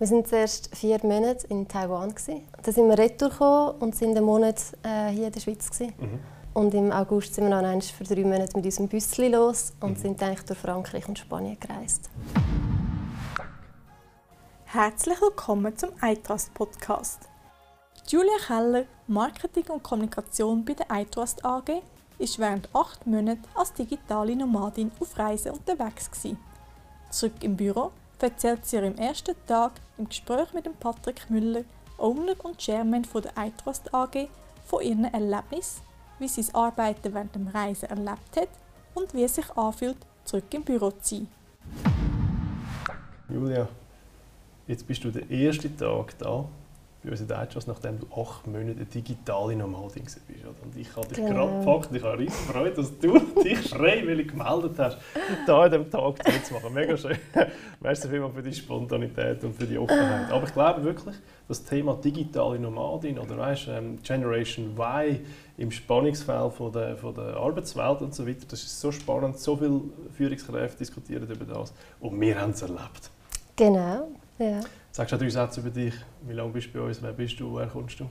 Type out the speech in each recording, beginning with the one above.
Wir waren zuerst vier Monate in Taiwan. Dann sind wir retour und sind einen Monat äh, hier in der Schweiz. Mhm. Und im August sind wir dann für drei Monate mit unserem Büsschen los und mhm. sind eigentlich durch Frankreich und Spanien gereist. Herzlich willkommen zum iTrust Podcast. Julia Keller, Marketing und Kommunikation bei der iTrust AG, ist während acht Monaten als digitale Nomadin auf Reisen unterwegs gewesen. Zurück im Büro erzählt sie ihrem ersten Tag im Gespräch mit dem Patrick Müller, Owner und Chairman von der iTrust AG, von ihren Erlebnissen wie sie das Arbeiten während dem Reisen erlebt hat und wie es sich anfühlt, zurück im Büro zu sein. Julia, jetzt bist du der erste Tag da bei uns in Deutschland, nachdem du acht Monate eine digitale Nomadin bist. Und ich habe dich genau. gerade gefragt und ich habe riesig Freude, dass du dich freiwillig gemeldet hast, da an diesem Tag zu machen. Mega schön. Merci vielmals für die Spontanität und für die Offenheit. Aber ich glaube wirklich, das Thema digitale Nomadin oder weißt, ähm, Generation Y im Spannungsfeld von der, von der Arbeitswelt und so weiter, das ist so spannend. So viele Führungskräfte diskutieren über das und wir haben es erlebt. Genau, ja. Sagst du drei Sätze über dich? Wie lange bist du bei uns? Wer bist du? Woher kommst du?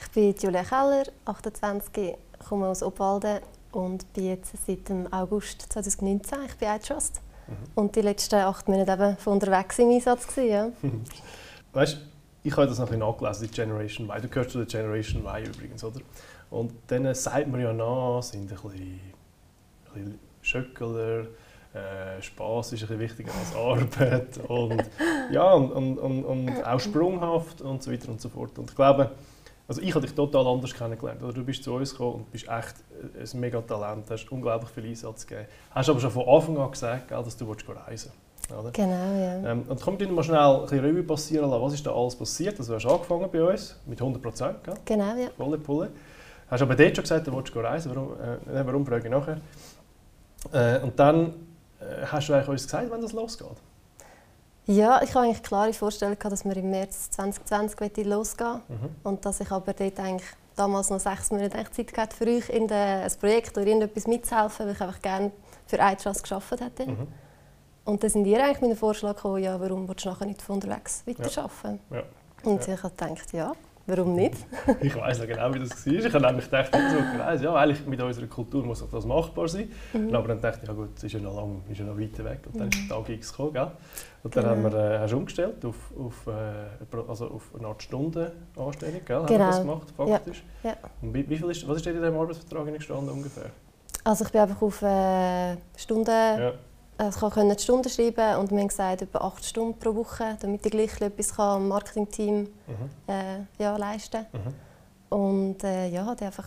Ich bin Julia Keller, 28, komme aus Obwalden und bin jetzt seit dem August 2019 ich bin iTrust. Mhm. Und die letzten acht Monate eben von unterwegs im Einsatz. Gewesen, ja. weißt, ich habe das noch ein bisschen nachgelesen, die Generation Y. Du gehörst zu der Generation Y übrigens, oder? Und dann sagt man ja nach, sind ein bisschen, ein bisschen Schöckler, äh, Spaß ist ein bisschen wichtiger als Arbeit und, ja, und, und, und, und, auch sprunghaft und so weiter und so fort. Und ich glaube, also ich habe dich total anders kennengelernt. Oder du bist zu uns gekommen und bist echt ein mega Talent, hast unglaublich viel Einsatz gegeben. Hast aber schon von Anfang an gesagt, dass du reisen willst. Oder? Genau, ja. Ähm, und komm dir mal schnell ein bisschen Revue passieren lassen. Was ist da alles passiert? Also, du hast angefangen bei uns mit 100 Prozent, Genau, ja. Volle Pulle. Hast aber dort schon gesagt, du willst reisen. Warum, äh, warum frage ich nachher? Äh, und dann hast du eigentlich uns gesagt, wann das losgeht? Ja, ich habe eigentlich klare Vorstellung dass wir im März 2020 losgehen mhm. und dass ich aber dort eigentlich damals noch sechs Monate Zeit hatte für euch in ein Projekt oder irgendetwas mitzuhelfen, weil ich einfach gerne für iTrust gearbeitet hätte. Mhm. Und dann sind ihr eigentlich mit dem Vorschlag gekommen, ja, warum willst du nachher nicht von unterwegs weiterarbeiten? Ja. Ja. Und ja. ich habe gedacht, ja, Warum nicht? ich weiß noch genau, wie das war. Ich habe nämlich gedacht, so, ja, eigentlich mit unserer Kultur muss das machbar sein. Mhm. Aber dann dachte ich, ja gut, es ist ja noch lang, ist ja noch weit weg. Und dann ist der Tag X gekommen, gell? Und dann genau. haben wir, äh, hast du umgestellt auf, auf, äh, also auf eine Art Stundenanstellung, gell? Genau. Haben wir das genau. gemacht, faktisch? Ja. ja. Und wie, wie viel ist, was ist in deinem Arbeitsvertrag gestanden ungefähr? Also ich bin einfach auf äh, Stunden... Ja ich konnte Stunden schreiben und wir haben gesagt, etwa acht Stunden pro Woche, damit ich gleich etwas am Marketingteam mhm. äh, ja, leisten kann. Mhm. Und äh, ja, habe einfach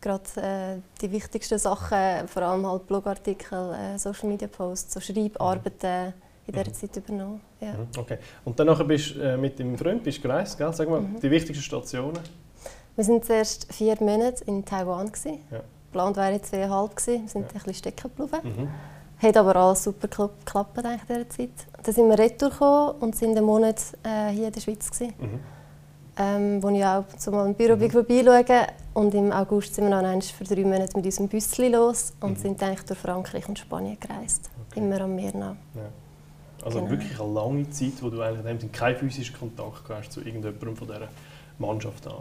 gerade äh, die wichtigsten Sachen, vor allem halt Blogartikel, äh, Social Media Posts, so Schreibarbeiten in dieser mhm. Zeit übernommen. Ja. Mhm. Okay. Und danach bist du äh, mit deinem Freund bist gereist, gell? Sag mal, mhm. die wichtigsten Stationen? Wir waren zuerst vier Monate in Taiwan. Ja. Geplant wäre zweieinhalb gewesen. Wir sind ja. ein bisschen stecken geblieben. Hat aber alles super geklappt in dieser Zeit. Dann sind wir retour und sind einen Monat äh, hier in der Schweiz. Mhm. Ähm, wo ich auch zu mal im Büro mhm. vorbeischauen Und im August sind wir dann für drei Monate mit unserem Büsschen los und mhm. sind eigentlich durch Frankreich und Spanien gereist. Okay. Immer am Meer nach. Ja. Also genau. wirklich eine lange Zeit, wo du eigentlich keinen physischen Kontakt hast zu irgendjemandem von dieser Mannschaft an.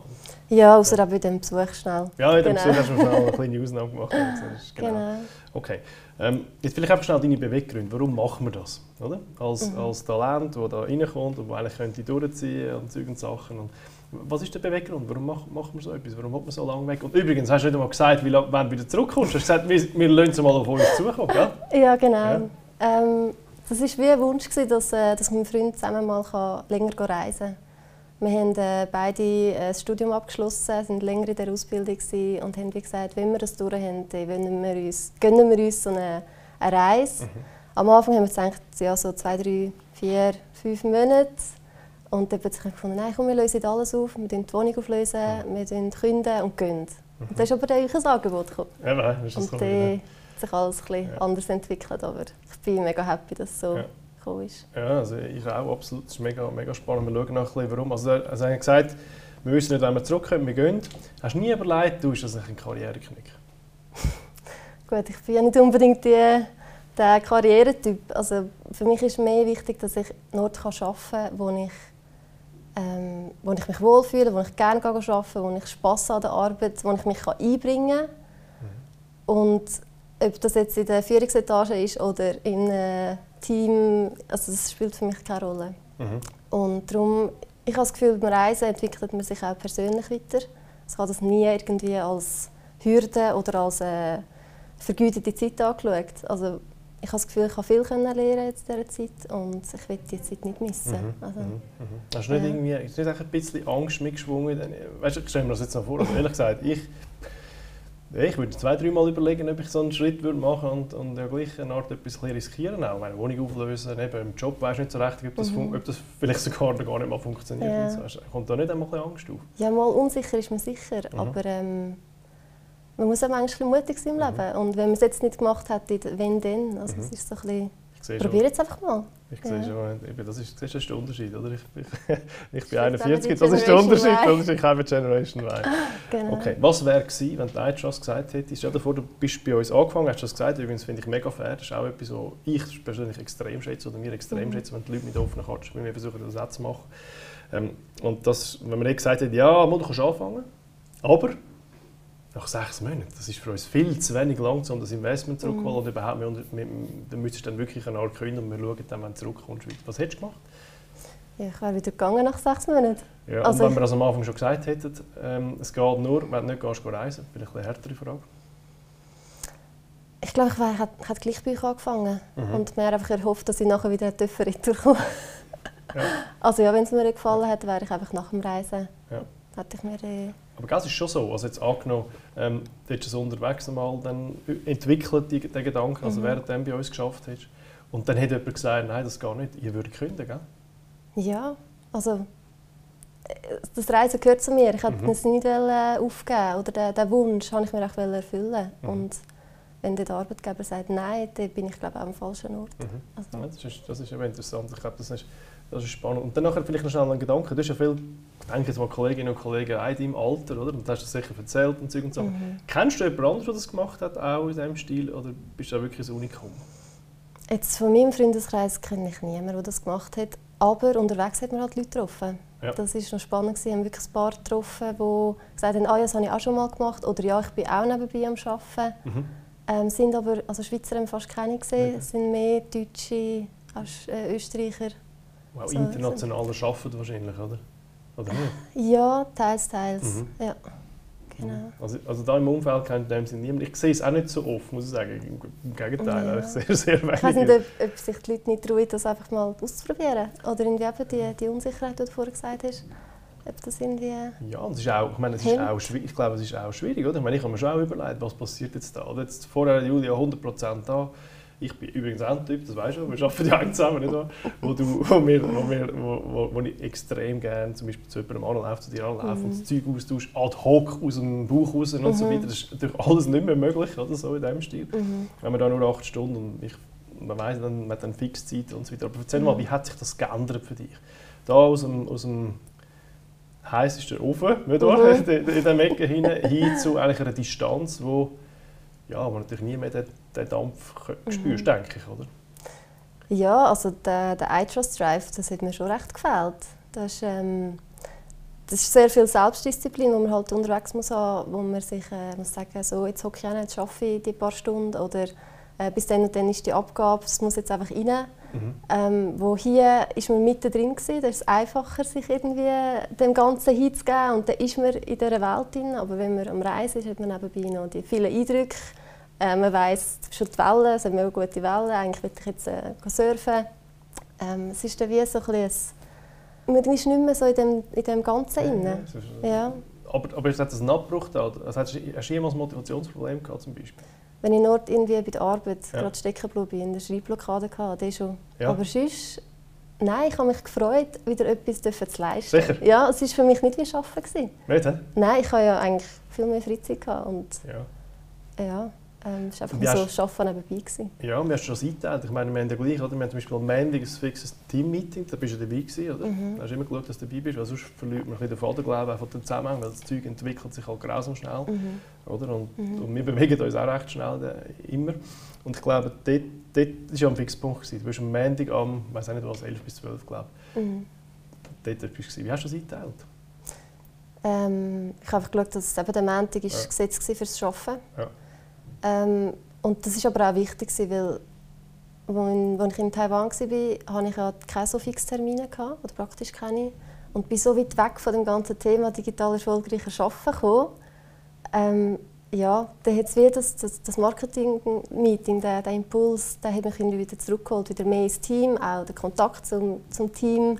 Ja, außer ja. bei dem Besuch schnell. Ja, in dem genau. Besuch hast du schnell eine kleine Ausnahme gemacht. genau. genau. Okay. Ähm, jetzt vielleicht einfach schnell deine Beweggründe. Warum machen wir das? Oder? Als, mhm. als Talent, das da reinkommt und eigentlich könnte durchziehen und solche Sachen. Und was ist der Beweggrund? Warum machen mach wir so etwas? Warum hat man so lange weg? Und übrigens, hast du nicht einmal gesagt, wie wenn du wieder zurückkommst. Du hast gesagt, wir, wir lassen es mal auf uns zukommen, gell? Ja, genau. Ja. Ähm, das war wie ein Wunsch, dass, äh, dass mein Freund zusammen mal länger reisen kann. Wir haben äh, beide äh, das Studium abgeschlossen, sind länger in der Ausbildung und haben wie gesagt, wenn wir das durch haben, gönnen wir uns, gönnen wir uns so eine, eine Reise. Mhm. Am Anfang haben wir gedacht, ja, so zwei, drei, vier, fünf Monate. Und dann plötzlich gefunden, nein, komm, wir lösen alles auf, wir die Wohnung auflösen, mhm. wir künden und gehen. Mhm. Und dann ist aber dann ein Angebot gekommen. Ja, nein, ist das und dann hat sich alles ein bisschen ja. anders entwickelt, aber ich bin mega happy, dass so ja gekommen ist. Ja, also ich auch, absolut. Das ist mega, mega spannend. Wir schauen noch ein warum. Also, also hat gesagt, wir wissen nicht, wenn wir zurückkommen, wir gehen. Hast du nie überlegt, du bist das ein Karriereknick? Gut, ich bin ja nicht unbedingt die der Karrieretyp. Also für mich ist mehr wichtig, dass ich einen Ort arbeiten kann, wo ich, ähm, wo ich mich wohlfühle, wo ich gerne arbeiten kann, wo ich Spass an der Arbeit, wo ich mich einbringen kann. Mhm. Und ob das jetzt in der Führungsetage ist oder in einem Team, also das spielt für mich keine Rolle. Mhm. Und darum, ich habe das Gefühl, beim Reisen entwickelt man sich auch persönlich weiter. Ich habe das nie irgendwie als Hürde oder als äh, vergütete Zeit angeschaut. Also, ich habe das Gefühl, ich habe viel lernen jetzt in dieser Zeit und ich will die Zeit nicht missen. Mhm. Also, mhm. Mhm. Hast du nicht, ja. irgendwie, ist nicht ein bisschen Angst mitgeschwungen? Weißt du, stell mir das jetzt noch vor. Also ehrlich gesagt, ich, ich würde zwei, dreimal überlegen, ob ich so einen Schritt würde machen und, und ja gleich eine Art etwas riskieren. Auch meine Wohnung auflösen, eben im Job weiß nicht so recht, ob das, mhm. ob das vielleicht sogar gar nicht mal funktioniert. Ja. So. Kommt da nicht einmal ein Angst auf? Ja, mal unsicher ist man sicher, mhm. aber ähm, man muss auch manchmal mutig sein im mhm. Leben. Und wenn man es jetzt nicht gemacht hätte, wenn dann? Also mhm. es ist so ein bisschen, probier jetzt einfach mal. Ich ja. sehe schon, das ist, das ist der Unterschied, oder? Ich, ich, ich bin 41, das ist der Unterschied, das ist, ich habe Generation Y. genau. Okay, was wäre gewesen, wenn die ITRUST gesagt hätte, stell dir vor, du bist bei uns angefangen, hast das gesagt, übrigens finde ich mega fair, das ist auch etwas, was ich persönlich extrem schätze, oder mir extrem mhm. schätze, wenn die Leute mit offenen Karten spielen, wir versuchen das auch zu machen. Ähm, und das, wenn man nicht gesagt hat, ja, du kannst anfangen, aber nach sechs Monaten. Das ist für uns viel zu wenig lang, um das Investment zurückzuholen. Mm. Und überhaupt, wir, wir, dann müsstest du dann wirklich eine Art künden und wir schauen dann, wenn du zurückkommst. Was hättest du gemacht? Ja, ich wäre wieder gegangen nach sechs Monaten. Ja, also und wenn wir das am Anfang schon gesagt hätten, ähm, es geht nur, wenn du nicht gehst, reisen, vielleicht eine härtere Frage. Ich glaube, ich hätte gleich bei euch angefangen mhm. und mir einfach erhofft, dass ich nachher wieder retour ja. Also ja, wenn es mir gefallen hätte, wäre ich einfach nach dem Reisen, ja. Hätte ich mir... Äh, aber das ist schon so. Also jetzt angenommen, ähm, du hast es unterwegs einmal dann entwickelt, den Gedanken, also mhm. während du bei uns geschafft hast. Und dann hat jemand gesagt, nein, das geht nicht, ihr würdet kündigen, gell? Ja, also das Reisen gehört zu mir. Ich wollte mhm. es nicht aufgeben oder den, den Wunsch wollte ich mir auch erfüllen. Mhm. Und wenn der Arbeitgeber sagt Nein, dann bin ich glaube ich, am falschen Ort. Mhm. Also. Ja, das, ist, das ist interessant. Ich glaube, das ist das ist spannend. Und dann nachher vielleicht noch schnell ein Gedanke. Du hast ja viel, denke jetzt mal Kolleginnen und Kollegen in deinem Alter, oder? Und du hast das sicher erzählt und Zeug und so. Mhm. Kennst du jemanden anderes, der das gemacht hat, auch in diesem Stil? Oder bist du da wirklich ein Unikum? Jetzt von meinem Freundeskreis kenne ich niemanden, der das gemacht hat. Aber unterwegs hat man halt Leute getroffen. Ja. Das war noch spannend. Wir haben wirklich ein paar getroffen, die gesagt haben, ah, ja, das habe ich auch schon mal gemacht. Oder ja, ich bin auch nebenbei am Arbeiten. Mhm. Ähm, sind aber, also Schweizer haben fast keine gesehen. Mhm. Es sind mehr Deutsche, äh, Österreicher Wow, so, internationaler so. arbeiten wahrscheinlich, oder? Oder nicht? Ja, teils, teils. Mhm. Ja. Genau. Also, also da im Umfeld kennt dem Sinn niemand. Ich sehe es auch nicht so oft, muss ich sagen. Im Gegenteil, ja. sehr, sehr wenig. Ich weiß nicht, ob, ob, sich die Leute nicht trauen, das einfach mal auszuprobieren. Oder irgendwie eben die, die Unsicherheit, die du vorher gesagt hast. Ob das irgendwie ja, das ist auch, ich meine, es ist auch schwierig, ich glaube, es ist auch schwierig. Oder? Ich, meine, ich habe mir schon auch überlegt, was passiert jetzt da. Oder jetzt vorher Julia 100% da ich bin übrigens auch ein Typ, das weißt du, wir arbeiten ja zusammen, nicht wahr? Wo, du, wo, wir, wo, wir, wo, wo ich extrem gerne zum Beispiel zu jemandem anlaufe, zu dir anlaufe mhm. und das Zeug austausche, ad hoc aus dem Bauch raus und mhm. so weiter. Das ist natürlich alles nicht mehr möglich, oder so in diesem Stil. Mhm. Wenn man da nur acht Stunden und ich, man dann, man hat dann Fixzeit und so weiter. Aber erzähl mal, mhm. wie hat sich das geändert für dich? Da aus dem, aus dem heißesten Ofen, nicht wahr? Mhm. in dieser Ecke hin, hin zu eigentlich einer Distanz, wo ja, wo natürlich nie mehr den, Dampf spürst, mhm. denke ich, oder? Ja, also der, der iTrust Drive, das hat mir schon recht gefällt. Das ist, ähm, das ist sehr viel Selbstdisziplin, die man halt unterwegs muss haben, wo man sich äh, muss sagen, so jetzt hocke ich auch jetzt arbeite ich die paar Stunden oder äh, bis dann und dann ist die Abgabe, es muss jetzt einfach rein. Mhm. Ähm, wo hier ist man mittendrin gewesen, da ist es einfacher, sich irgendwie dem Ganzen hinzugeben und dann ist man in dieser Welt drin. Aber wenn man am Reisen ist, hat man nebenbei noch die vielen Eindrücke. Äh, man weiss schon die Wellen, es sind mega gute Wellen, eigentlich will ich jetzt äh, surfen. Ähm, es ist dann wie so ein bisschen, man ist nicht mehr so in dem, in dem Ganzen ja, Ja, ja. Aber, aber hat das einen Abbruch da? Also hast du jemals ein Motivationsproblem gehabt zum Beispiel? wenn ich nur irgendwie bei der Arbeit ja. gerade stecken bin, in der Schreibblockade hatte, schon. Ja. Aber sonst, nein, ich habe mich gefreut, wieder etwas zu leisten. Sicher? Ja, es war für mich nicht wie Arbeiten. Nicht, he? Nein, ich hatte ja eigentlich viel mehr Freizeit. Gehabt und ja. Ja, Ähm, es war einfach so Arbeiten nebenbei. Gewesen. Ja, wir haben schon eingeteilt. Ich meine, wir haben ja gleich, oder? Wir haben zum Beispiel am Montag ein fixes Team-Meeting, da bist du dabei gewesen, oder? Mhm. Da hast du immer geschaut, dass du dabei bist, weil sonst verliert man ein den Fadenglauben von dem Zusammenhang, weil das Zeug entwickelt sich halt grausam schnell, mhm. oder? Und, mhm. und, wir bewegen uns auch recht schnell, äh, immer. Und ich glaube, dort, dort war ja ein Fixpunkt. Gewesen. Du bist am Montag am, ich weiß nicht was, 11 bis 12, glaube ich. Mhm. Dort bist du Wie hast du das eingeteilt? Ähm, ich habe einfach geschaut, dass eben der Montag ist ja. gesetzt war fürs Arbeiten. Ja. Ähm, und das war aber auch wichtig, weil als ich in Taiwan war, hatte ich ja keine so fixen Termine, oder praktisch keine. Und bin so weit weg von dem ganzen Thema digital erfolgreicher Arbeiten gekommen. Ähm, ja, dann hat es wieder das, das, das Marketing-Meeting, der, der Impuls, der hat mich irgendwie wieder zurückgeholt, wieder mehr ins Team, auch der Kontakt zum, zum Team, mhm.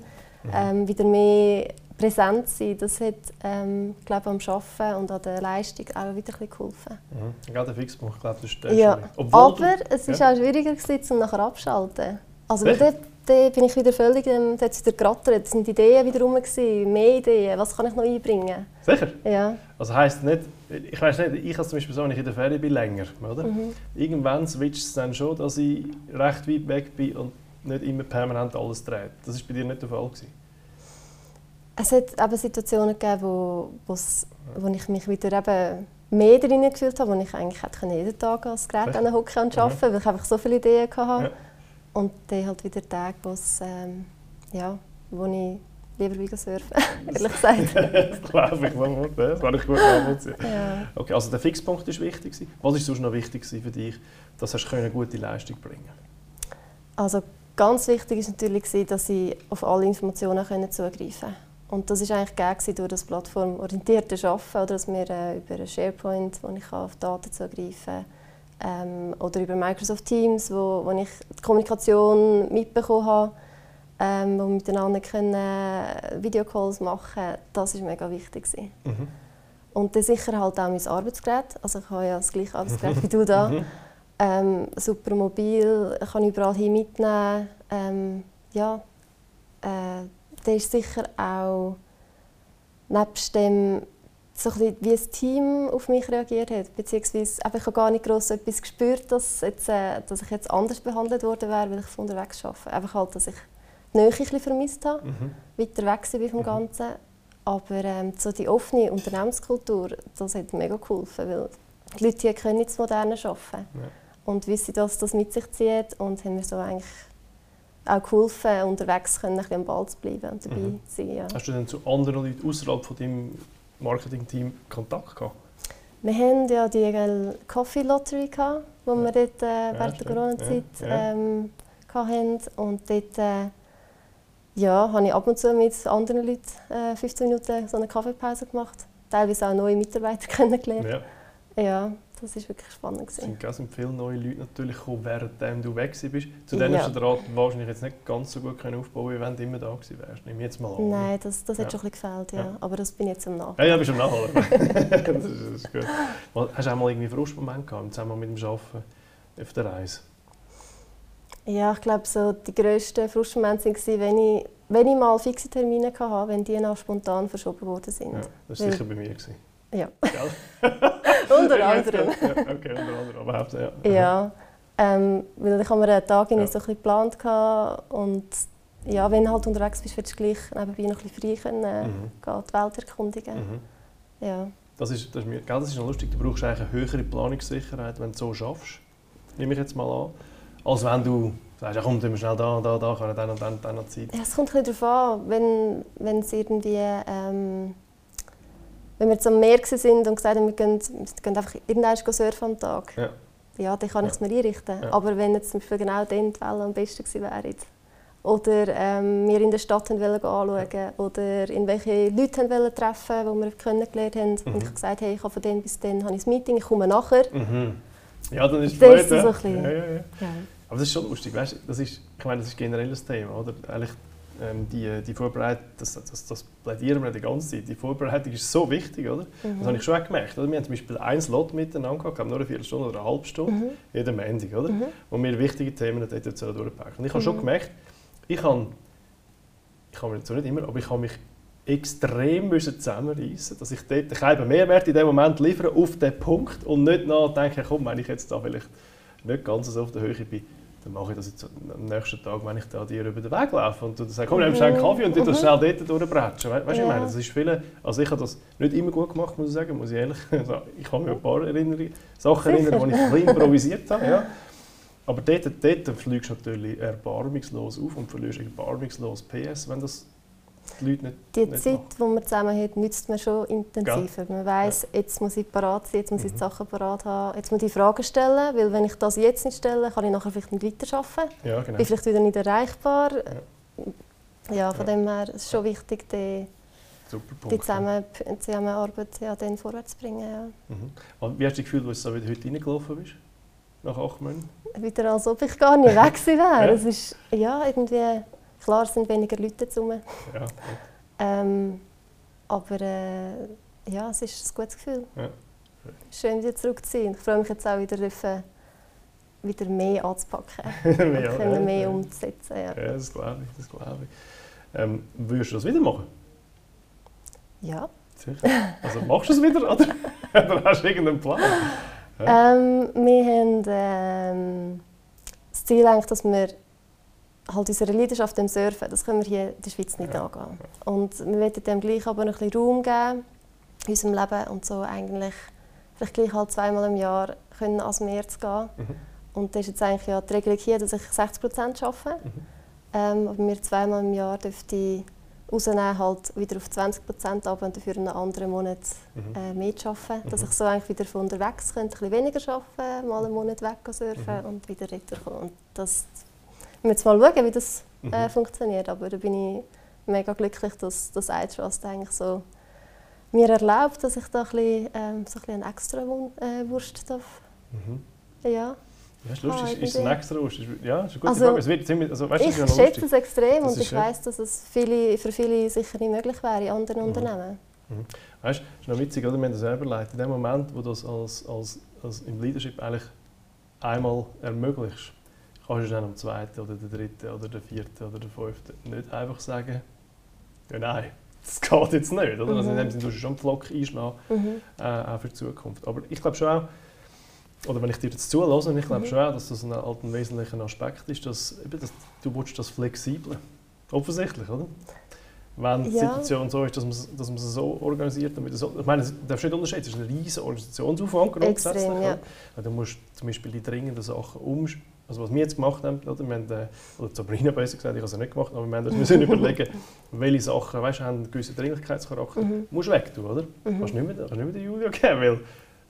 ähm, wieder mehr präsent sein, das hat ähm, glaube am Arbeiten und an der Leistung auch wieder ein geholfen. Mhm. Gerade der Fixpunkt, glaube das ist der ja. Aber es war ja. auch schwieriger, gewesen, um nachher abzuschalten. Also dort, dort bin ich wieder völlig, ähm, wieder gerattert, es waren Ideen wieder rum, gewesen, mehr Ideen, was kann ich noch einbringen? Sicher? Ja. Also heisst nicht, ich weiß nicht, ich als zum Beispiel so, wenn ich in der Ferien bin, länger, oder? Mhm. Irgendwann switcht es dann schon, dass ich recht weit weg bin und nicht immer permanent alles dreht. Das war bei dir nicht der Fall gewesen. Es hat eben Situationen gegeben, wo, wo ich mich wieder eben mehr drin gefühlt habe, wo ich eigentlich hätte jeden Tag als Gerät an hocken und arbeiten, mhm. weil ich einfach so viele Ideen hatte. Ja. Und dann halt wieder Tage, ähm, ja, wo ich lieber wieder surfen, ehrlich gesagt. das glaube ich, das kann ich gut nachvollziehen. Ja. Okay, also der Fixpunkt war wichtig. Was war sonst noch wichtig für dich, dass du eine gute Leistung bringen Also ganz wichtig war natürlich, dass ich auf alle Informationen zugreifen konnte. Und das war eigentlich gegeben durch das plattformorientierte Arbeiten, oder dass wir äh, über SharePoint, wo ich auf Daten zugreifen kann, ähm, oder über Microsoft Teams, wo, wo ich die Kommunikation mitbekommen habe, ähm, wo wir miteinander können, äh, Videocalls machen. Das war mega wichtig. Mhm. Und dann sicher halt auch mein Arbeitsgerät. Also ich habe ja das gleiche Arbeitsgerät wie du da. Mhm. Ähm, super mobil, kann überall hin mitnehmen. Ähm, ja, äh, dann ist sicher auch nebst dem so ein wie das Team auf mich reagiert hat. Beziehungsweise ich habe gar nicht gross etwas gespürt, dass, jetzt, äh, dass ich jetzt anders behandelt worden wäre, weil ich von unterwegs arbeite. Einfach halt, dass ich die Nähe ein vermisst habe, mhm. weiter weg war vom mhm. Ganzen. Aber ähm, so die offene Unternehmenskultur, das hat mega geholfen, weil die Leute hier können nicht modern arbeiten. Ja. Und wissen, dass das mit sich zieht und haben mir so eigentlich auch geholfen, unterwegs können, ein am Ball zu bleiben und dabei mhm. zu sein. Ja. Hast du denn zu anderen Leuten außerhalb von deinem Marketing-Team Kontakt gehabt? Wir hatten ja die Coffee Lottery, gehabt, die wir dort äh, während der Corona-Zeit ja. ähm, hatten. Und dort äh, ja, habe ich ab und zu mit anderen Leuten äh, 15 Minuten so eine Kaffeepause gemacht. Teilweise auch neue Mitarbeiter kennengelernt. Ja. ja. Das war wirklich spannend. Es sind, sind viele neue Leute natürlich gekommen, während du weg warst. Zu denen ja. hast du den Rat wahrscheinlich jetzt nicht ganz so gut aufbauen können, wenn du immer da gewesen wärst. Nehme jetzt mal an. Nein, das, das ja. hat schon ein bisschen gefällt, ja. ja. Aber das bin ich jetzt am Nachholen. Ja, ja, bist am Nachholen. das, ist, das ist gut. Hast du auch mal irgendwie Frustmoment gehabt, zusammen mit dem Arbeiten auf der Reise? Ja, ich glaube, so die grössten Frustmomente waren, wenn ich, wenn ich mal fixe Termine hatte, wenn die noch spontan verschoben worden sind. Ja, das war sicher bei mir. Gewesen. Ja. unter anderem. ja, okay, unter anderem, aber hauptsächlich. Ja. ja. Ähm, weil ich habe mir einen Tag ja. so ein geplant und ja, wenn du halt unterwegs bist, willst du gleich nebenbei noch ein bisschen frei können, äh, mhm. gehen, die Welt erkundigen. Mhm. Ja. Das ist, das, ist, gell, das ist noch lustig, du brauchst eigentlich eine höhere Planungssicherheit, wenn du so schaffst, nehme ich jetzt mal an, als wenn du sagst, ja, komm, wir schnell da, da, da, kann dann und dann, dann noch Zeit. Ja, es kommt ein bisschen darauf an, wenn, wenn es irgendwie... Ähm, wenn wir jetzt am Meer sind und gesagt haben, wir gehen, wir gehen einfach irgendwann surfen am Tag, ja, ja dann kann ja. ich es mir einrichten. Ja. Aber wenn jetzt zum Beispiel genau dann die Wellen am besten gewesen wären, oder ähm, wir in der Stadt wollen anschauen oder in welche Leute wollen treffen die wir kennengelernt haben. Mhm. Und ich gesagt hey, ich habe von dann bis dann habe ich ein Meeting, ich komme nachher. Mhm. Ja, dann ist es. So ein bisschen. Ja, ja, ja. Aber das ist schon lustig, weißt, das ist, ich meine, das ist generell das Thema, oder? Eigentlich ähm, die, die Vorbereitung, das, das, das plädieren wir die ganze Zeit, die Vorbereitung ist so wichtig, oder? Mhm. Das habe ich schon auch gemerkt. Oder? Wir haben zum Beispiel ein Slot miteinander gehabt, nur eine Viertelstunde oder eine halbe Stunde, mhm. jeden Montag, oder? Mhm. wo wir wichtige Themen dort durchpacken. Und ich habe schon mhm. gemerkt, ich habe, ich habe mir zwar nicht immer, aber ich habe mich extrem müssen zusammenreißen dass ich dort einen Mehrwert in dem Moment liefere auf den Punkt und nicht nachdenke, komm, wenn ich jetzt da vielleicht nicht ganz so auf der Höhe bin, dann mache ich das jetzt am nächsten Tag, wenn ich da dir über den Weg laufe und du sagst, komm, nimm schnell einen Kaffee und du das schnell dort durchbretschen. Weißt du, ja. ich meine, das ist viele, also ich habe das nicht immer gut gemacht, muss ich sagen, muss ich ehrlich sagen. Ich kann mich an ein paar Erinnerungen, Sachen erinnern, die ich ein improvisiert habe. Ja. Aber dort, dort fliegst du natürlich erbarmungslos auf und verlierst erbarmungslos PS, wenn das die Leute nicht Die nicht Zeit, machen. die man zusammen hat, nützt man schon intensiver. Man weiss, jetzt muss ich parat sein, jetzt muss ich die Mhm. Sachen parat haben, jetzt muss ich Fragen stellen, weil wenn ich das jetzt nicht stelle, kann ich nachher vielleicht nicht weiterarbeiten. Ja, genau. Bin vielleicht wieder nicht erreichbar. Ja, von Ja. dem her ist es schon wichtig, die, die Zusammen Zusammenarbeit ja, dann vorwärts zu bringen. Ja. Mhm. Und wie hast du dich gefühlt, als du heute reingelaufen bist? Nach acht Monaten? Wieder als ob ich gar nicht weg wäre. Ja. Es ist, ja, irgendwie, klar es sind weniger Leute zu mir. Ja. Ähm, aber äh, ja, es ist ein gutes Gefühl. Ja. Schön wieder zurück zu sein. Ich freue mich jetzt auch wieder, dürfen, wieder mehr anzupacken. mehr, und können mehr ja. umzusetzen. Ja. Ja, das glaube ich. Das glaube ich. Ähm, würdest du das wieder machen? ja. Sicher. Also machst du es wieder oder, oder hast du irgendeinen Plan? Ähm, wir haben ähm, das Ziel, eigentlich, dass wir halt unsere Leidenschaft im Surfen, das können wir hier in der Schweiz nicht Ja. angehen. Und wir wollen dem gleich aber noch ein bisschen Raum geben in unserem Leben und so eigentlich vielleicht gleich halt zweimal im Jahr können ans Meer zu gehen. Mhm. Und das ist jetzt eigentlich ja die Regelung hier, dass ich 60 Prozent arbeite. Mhm. Ähm, aber wir zweimal im Jahr dürfte rausnehmen, halt wieder auf 20 Prozent ab und dafür einen anderen Monat Mhm. äh, mehr zu arbeiten. Dass Mhm. ich so eigentlich wieder von unterwegs könnte, ein bisschen weniger arbeiten, mal einen Monat weg surfen Mhm. und wieder retourkommen. Und das wir jetzt mal schauen, wie das äh, Mhm. funktioniert. Aber da bin ich mega glücklich, dass das iTrust eigentlich so mir erlaubt, dass ich da ein bisschen, ähm, so ein bisschen eine extra äh, Wurst darf. Mhm. Ja. Ja, ist lustig. Ah, ist, ist ein extra Wurst? Ja, ist eine gute Also, Frage. Es wird ziemlich, also, weißt, Ich schätze lustig. es extrem Das und ich weiß, dass es viele, für viele sicher nicht möglich wäre in anderen Mhm. Unternehmen. Weißt, es ist noch witzig, oder? wir haben das selber leid. In dem Moment, wo du das als, als, als im Leadership eigentlich einmal ermöglichst, kannst du dann am zweiten oder der dritten oder der vierten oder der fünften nicht einfach sagen, ja nein, das geht jetzt nicht. Oder? Also in Mhm. dem Sinne tust du schon einen Pflock einschlagen, Mhm. äh, auch für die Zukunft. Aber ich glaube schon auch, oder wenn ich dir jetzt zulasse, ich glaube Mhm. schon auch, dass das ein, halt ein wesentlicher Aspekt ist, dass, eben, dass du willst das Flexible. Offensichtlich, oder? Wenn die Ja. Situation so ist, dass man es dass so organisiert, damit so, ich meine, du darfst nicht unterscheiden, es ist ein riesiger Organisationsaufwand grundsätzlich. Extrem, ja. Du musst zum Beispiel die dringenden Sachen um... Also was wir jetzt gemacht haben, oder? Wir haben äh, oder Sabrina besser gesagt, ich habe es nicht gemacht, aber wir haben uns müssen überlegen, welche Sachen weißt, haben einen gewissen Dringlichkeitscharakter. Mhm. musst weg tun, oder? Mhm. Kannst nicht mehr, kannst nicht mehr den Julia geben, weil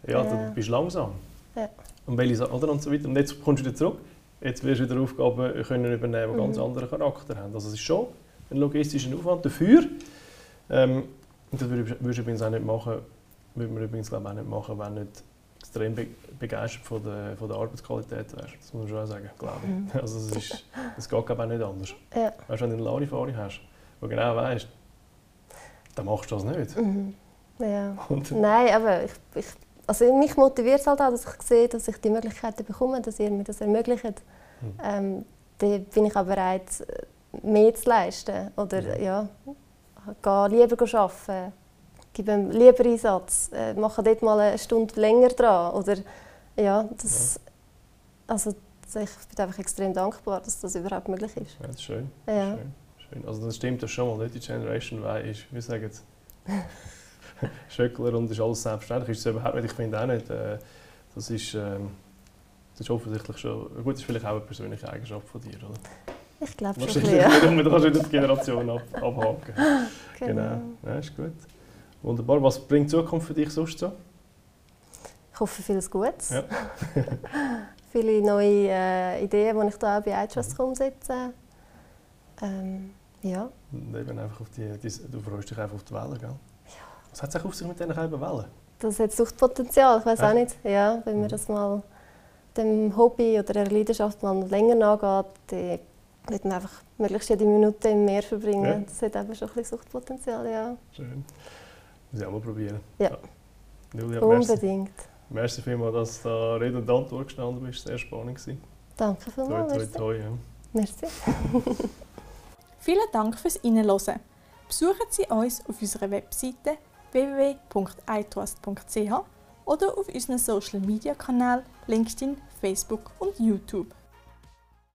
ja, Ja. du bist langsam. Ja. Und welche oder und so weiter. Und jetzt kommst du wieder zurück. Jetzt wirst du wieder Aufgaben können übernehmen, die Mhm. ganz anderen Charakter haben. Also es ist schon ein logistischer Aufwand dafür. Ähm, das würde- würdest du übrigens auch nicht machen, würde man übrigens glaube ich, auch nicht machen, wenn du nicht extrem be begeistert von der, von der Arbeitsqualität wärst. Das muss man schon sagen, glaube ich. Mhm. Also es, ist, es geht glaube auch nicht anders. Ja. Weißt wenn du einen Larifari hast, der genau weißt, dann machst du das nicht. Mhm. ja. Und, Nein, aber ich, ich, also mich motiviert es halt auch, dass ich sehe, dass ich die Möglichkeiten bekomme, dass ihr mir das ermöglicht. Mhm. Ähm, dann bin ich auch bereit, mehr zu leisten. Oder Mhm. ja, gehe lieber arbeiten, gebe ihm lieber Einsatz, äh, mache dort mal eine Stunde länger dran. Oder, ja, das, Also, ich bin einfach extrem dankbar, dass das überhaupt möglich ist. ja, das ist schön. Ja. Schön, schön. Also das stimmt das schon mal, nicht? Die Generation Y ist, wir sagen jetzt, Schöckler und ist alles selbstverständlich. Ist es überhaupt nicht. Ich finde auch nicht. Äh, das ist, ähm, das ist offensichtlich schon, gut, das ist vielleicht auch eine persönliche Eigenschaft von dir, oder? Ich glaube schon. ein Wahrscheinlich, ja. da kannst du wieder die Generation ab, abhaken. ja. Genau. Ja, ist gut. Wunderbar. Was bringt die Zukunft für dich sonst so? Ich hoffe, vieles Gutes. Ja. Viele neue äh, Ideen, die ich da auch bei iTrust Mhm. umsetzen ähm, Ja, Und Eben einfach auf die, die, du freust dich einfach auf die Wellen, gell? Was hat es auf sich mit diesen gelben Wellen? das hat Suchtpotenzial, ich weiß Ja. auch nicht. Ja, wenn Mhm. man das mal dem Hobby oder der Leidenschaft mal länger nachgeht, dann wird man einfach möglichst jede Minute im Meer verbringen. Ja. Das hat eben schon ein bisschen Suchtpotenzial, ja. Schön. Muss ich auch mal probieren. Ja. Julia, merci. Unbedingt. Merci vielmals, dass du da Rede und Antwort gestanden bist. Sehr spannend gewesen. Danke Toi, vielmals. toi, Merci. toi. Ja. merci. Vielen Dank fürs Reinhören. Besuchen Sie uns auf unserer Webseite www.itrust.ch oder auf unseren Social Media Kanälen LinkedIn, Facebook und YouTube.